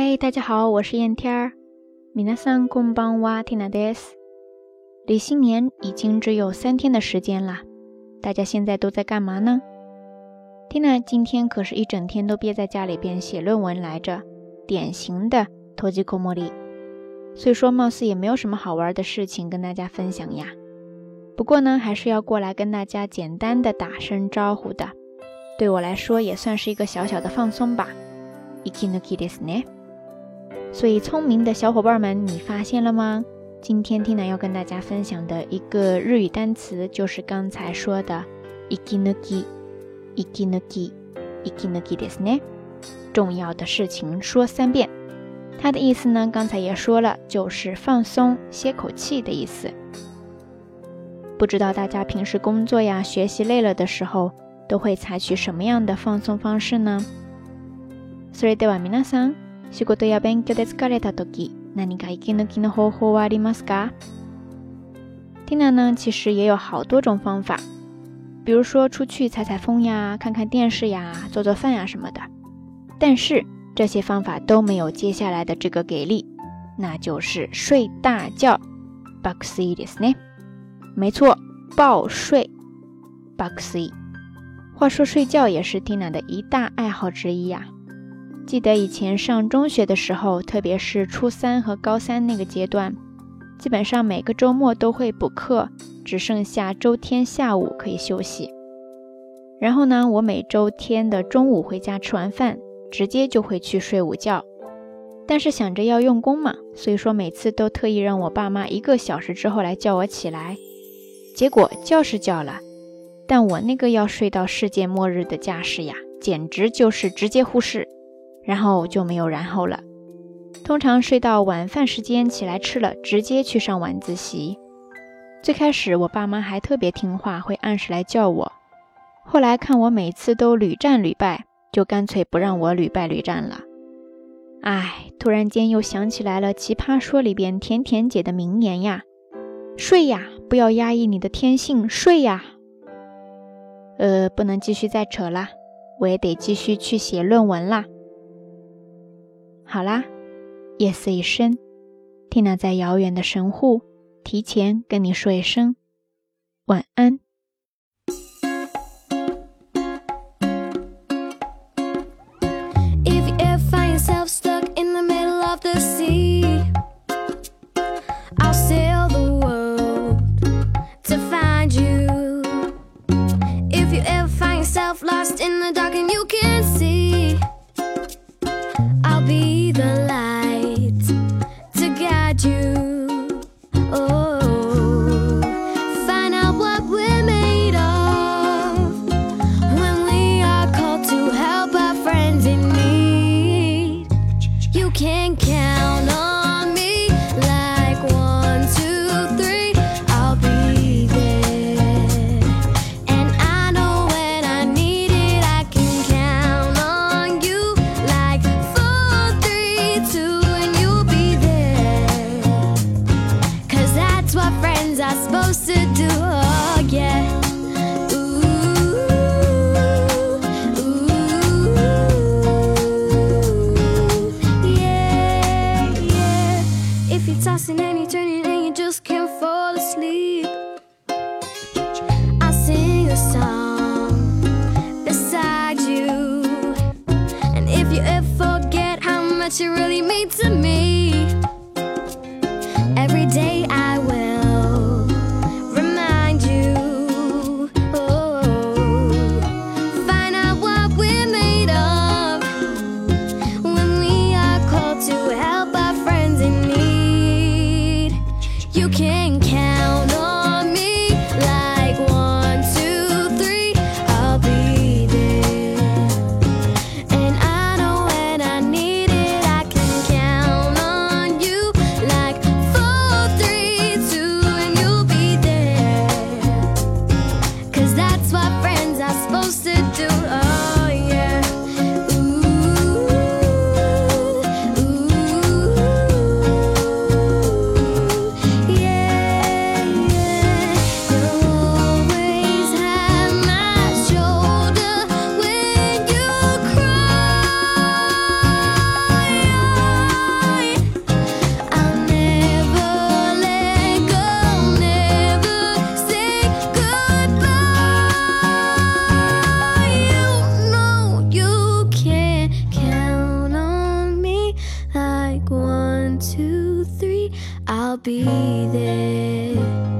嗨，大家好，我是燕天儿。米娜桑空邦哇蒂娜德斯。离新年已经只有三天的时间了，大家现在都在干嘛呢？蒂娜今天可是一整天都憋在家里边写论文来着，典型的托吉科莫里。所以说，貌似也没有什么好玩的事情跟大家分享呀。不过呢，还是要过来跟大家简单的打声招呼的。对我来说，也算是一个小小的放松吧。所以，聪明的小伙伴们，你发现了吗？今天 Tina 要跟大家分享的一个日语单词，就是刚才说的 “ikinuki”，“ikinuki”，“ikinuki” ですね。重要的事情说三遍。它的意思呢，刚才也说了，就是放松、歇口气的意思。不知道大家平時工作呀、学习累了的时候，都会采取什么样的放松方式呢？それでは皆さん、 仕事や勉強で疲れた時、何か息抜きの方法はありますか？Tina 呢，其实也有好多种方法，比如说出去采采风呀、看看电视呀、做做饭呀什么的。但是这些方法都没有接下来的这个给力，那就是睡大觉。爆睡ですね。没错，爆睡。爆睡。话说睡觉也是 Tina 的一大爱好之一呀。 记得以前上中学的时候，特别是初三和高三那个阶段，基本上每个周末都会补课，只剩下周天下午可以休息。然后呢，我每周天的中午回家吃完饭。直接就会去睡午觉，但是想着要用功嘛，所以说每次都特意让我爸妈一个小时之后来叫我起来。结果叫是叫了，但我那个要睡到世界末日的架势呀，简直就是直接忽视，然后就没有然后了。通常睡到晚饭时间起来吃了，直接去上晚自习。最开始我爸妈还特别听话，会按时来叫我，后来看我每次都屡战屡败。就干脆不让我屡败屡战了。哎，突然间又想起来了《奇葩说》里边甜甜姐的名言呀：“睡呀，不要压抑你的天性，睡呀。”呃，不能继续再扯了，我也得继续去写论文啦。好啦，夜色已深，Tina 在遥远的神户提前跟你说一声晚安。what you really mean to me. Every day I will remind you. Oh, find out what we're made of when we are called to help our friends in need. You can one, two, three, I'll be there.